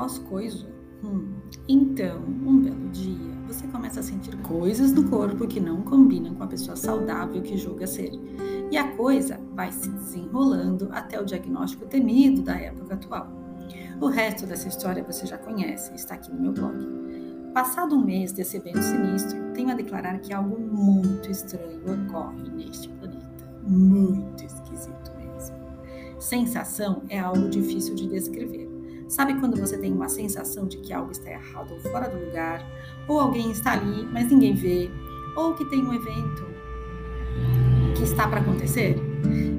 pós-coiso? Hum, então, um belo dia, você começa a sentir coisas no corpo que não combinam com a pessoa saudável que julga ser. E a coisa vai se desenrolando até o diagnóstico temido da época atual. O resto dessa história você já conhece, está aqui no meu blog. Passado um mês desse evento sinistro, tenho a declarar que algo muito estranho ocorre neste planeta. Muito esquisito mesmo. Sensação é algo difícil de descrever. Sabe quando você tem uma sensação de que algo está errado ou fora do lugar, ou alguém está ali, mas ninguém vê, ou que tem um evento que está para acontecer?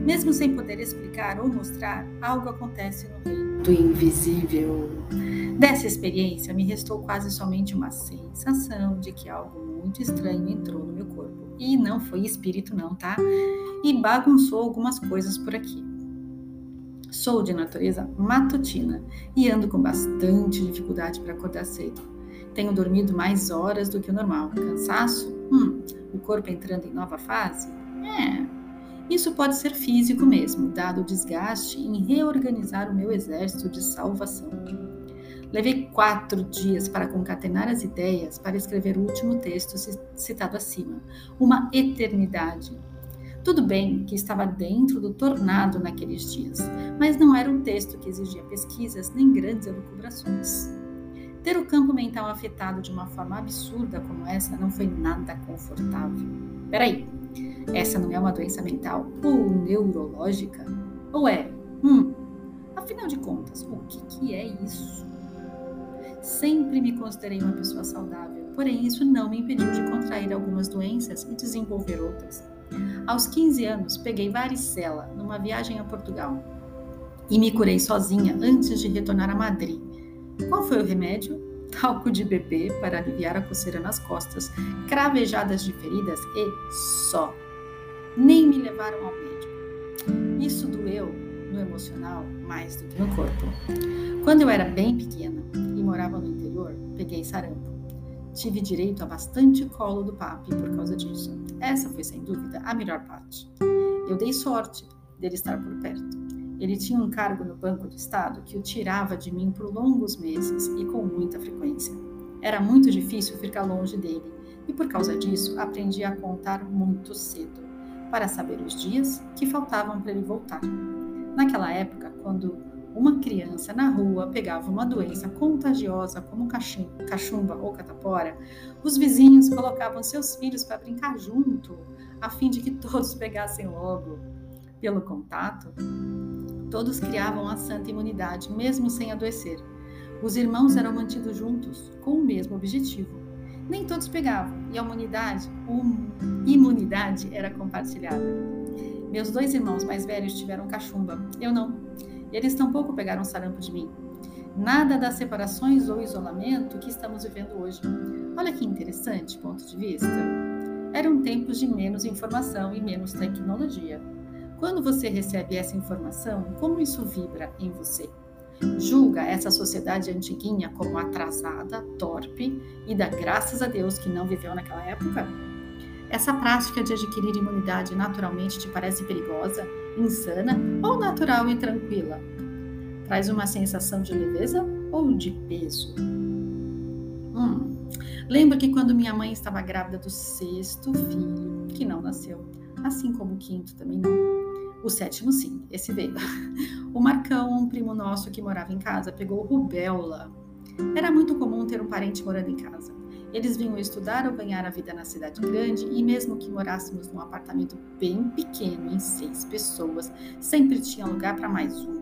Mesmo sem poder explicar ou mostrar, algo acontece no reino do invisível. Dessa experiência, me restou quase somente uma sensação de que algo muito estranho entrou no meu corpo. E não foi espírito, não, tá? E bagunçou algumas coisas por aqui. Sou de natureza matutina e ando com bastante dificuldade para acordar cedo. Tenho dormido mais horas do que o normal. Cansaço? Hum, o corpo entrando em nova fase? É. Isso pode ser físico mesmo, dado o desgaste em reorganizar o meu exército de salvação. Levei quatro dias para concatenar as ideias para escrever o último texto citado acima, uma eternidade tudo bem que estava dentro do tornado naqueles dias, mas não era um texto que exigia pesquisas nem grandes elucubrações. Ter o campo mental afetado de uma forma absurda como essa não foi nada confortável. Peraí, essa não é uma doença mental ou neurológica? Ou é? Hum, afinal de contas, o que, que é isso? Sempre me considerei uma pessoa saudável, porém isso não me impediu de contrair algumas doenças e desenvolver outras. Aos 15 anos, peguei varicela numa viagem a Portugal e me curei sozinha antes de retornar a Madrid. Qual foi o remédio? Talco de bebê para aliviar a coceira nas costas, cravejadas de feridas e só. Nem me levaram ao médico. Isso doeu no emocional mais do que no corpo. Quando eu era bem pequena e morava no interior, peguei sarampo. Tive direito a bastante colo do papi por causa disso. Essa foi, sem dúvida, a melhor parte. Eu dei sorte dele estar por perto. Ele tinha um cargo no Banco do Estado que o tirava de mim por longos meses e com muita frequência. Era muito difícil ficar longe dele e, por causa disso, aprendi a contar muito cedo, para saber os dias que faltavam para ele voltar. Naquela época, quando uma criança na rua pegava uma doença contagiosa como cachumba ou catapora, os vizinhos colocavam seus filhos para brincar junto, a fim de que todos pegassem logo. Pelo contato, todos criavam a santa imunidade, mesmo sem adoecer. Os irmãos eram mantidos juntos, com o mesmo objetivo. Nem todos pegavam, e a imunidade, um, imunidade era compartilhada. Meus dois irmãos mais velhos tiveram cachumba, eu não e eles tampouco pegaram sarampo de mim. Nada das separações ou isolamento que estamos vivendo hoje. Olha que interessante ponto de vista. Eram tempos de menos informação e menos tecnologia. Quando você recebe essa informação, como isso vibra em você? Julga essa sociedade antiguinha como atrasada, torpe e dá graças a Deus que não viveu naquela época? Essa prática de adquirir imunidade naturalmente te parece perigosa, insana ou natural e tranquila? Traz uma sensação de leveza ou de peso? Hum. Lembro que quando minha mãe estava grávida do sexto filho, que não nasceu, assim como o quinto também não. O sétimo, sim, esse veio. O Marcão, um primo nosso que morava em casa, pegou rubéola. Era muito comum ter um parente morando em casa. Eles vinham estudar ou ganhar a vida na cidade grande e mesmo que morássemos num apartamento bem pequeno, em seis pessoas, sempre tinha lugar para mais um.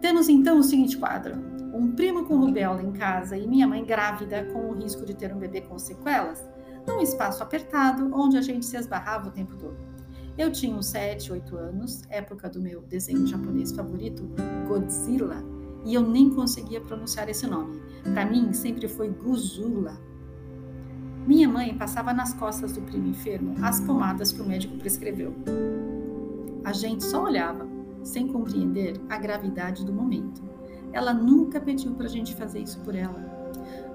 Temos então o seguinte quadro: um primo com rubéola em casa e minha mãe grávida com o risco de ter um bebê com sequelas, num espaço apertado onde a gente se esbarrava o tempo todo. Eu tinha uns 7, 8 anos, época do meu desenho japonês favorito, Godzilla, e eu nem conseguia pronunciar esse nome. Para mim, sempre foi Guzula, minha mãe passava nas costas do primo enfermo as pomadas que o médico prescreveu. A gente só olhava, sem compreender a gravidade do momento. Ela nunca pediu para a gente fazer isso por ela.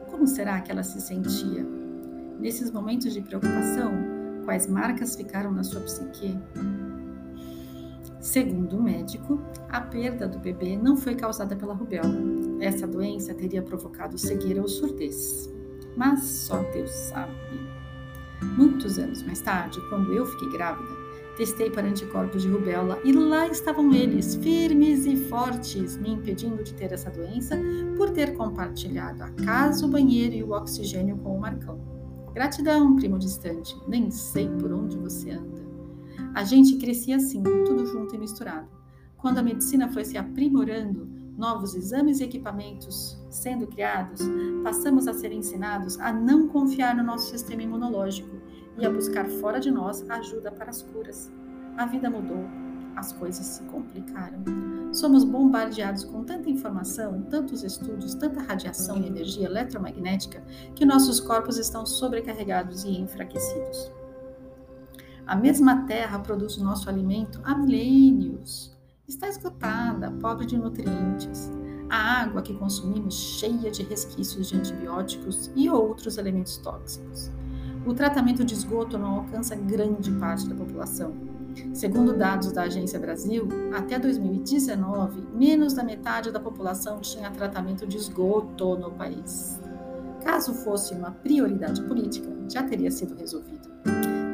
Como será que ela se sentia? Nesses momentos de preocupação, quais marcas ficaram na sua psique? Segundo o médico, a perda do bebê não foi causada pela rubéola. essa doença teria provocado cegueira ou surdez. Mas só Deus sabe. Muitos anos mais tarde, quando eu fiquei grávida, testei para anticorpos de rubéola e lá estavam eles, firmes e fortes, me impedindo de ter essa doença por ter compartilhado a casa, o banheiro e o oxigênio com o Marcão. Gratidão, primo distante, nem sei por onde você anda. A gente crescia assim, tudo junto e misturado. Quando a medicina foi se aprimorando, novos exames e equipamentos sendo criados, passamos a ser ensinados a não confiar no nosso sistema imunológico e a buscar fora de nós ajuda para as curas. A vida mudou, as coisas se complicaram. Somos bombardeados com tanta informação, tantos estudos, tanta radiação e energia eletromagnética que nossos corpos estão sobrecarregados e enfraquecidos. A mesma terra produz o nosso alimento há milênios. Está esgotada, pobre de nutrientes. A água que consumimos cheia de resquícios de antibióticos e outros elementos tóxicos o tratamento de esgoto não alcança grande parte da população. Segundo dados da Agência Brasil, até 2019, menos da metade da população tinha tratamento de esgoto no país. Caso fosse uma prioridade política, já teria sido resolvido.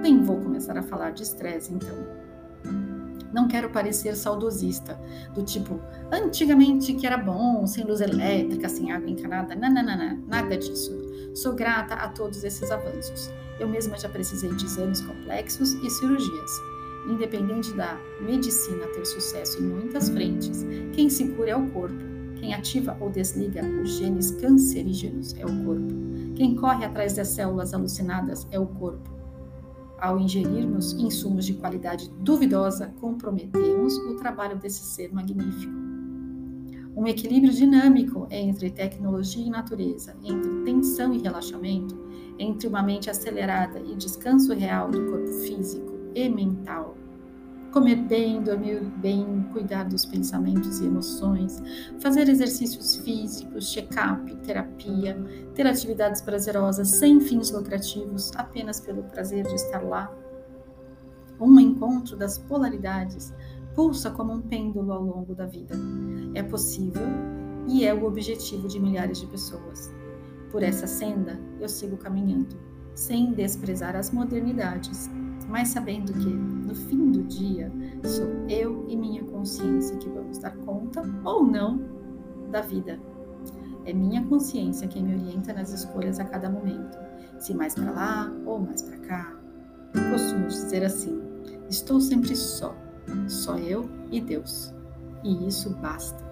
Nem vou começar a falar de estresse, então. Não quero parecer saudosista, do tipo, antigamente que era bom, sem luz elétrica, sem água encanada. Não, nada disso. Sou grata a todos esses avanços. Eu mesma já precisei de exames complexos e cirurgias. Independente da medicina ter sucesso em muitas frentes, quem se cura é o corpo. Quem ativa ou desliga os genes cancerígenos é o corpo. Quem corre atrás das células alucinadas é o corpo. Ao ingerirmos insumos de qualidade duvidosa, comprometemos o trabalho desse ser magnífico. Um equilíbrio dinâmico entre tecnologia e natureza, entre tensão e relaxamento, entre uma mente acelerada e descanso real do corpo físico e mental. Comer bem, dormir bem, cuidar dos pensamentos e emoções, fazer exercícios físicos, check-up, terapia, ter atividades prazerosas sem fins lucrativos, apenas pelo prazer de estar lá. Um encontro das polaridades pulsa como um pêndulo ao longo da vida. É possível e é o objetivo de milhares de pessoas. Por essa senda eu sigo caminhando, sem desprezar as modernidades, mas sabendo que, no fim do dia, sou eu e minha consciência que vamos dar conta ou não da vida. É minha consciência quem me orienta nas escolhas a cada momento, se mais para lá ou mais para cá. Costumo dizer assim: estou sempre só só eu e Deus. E isso basta.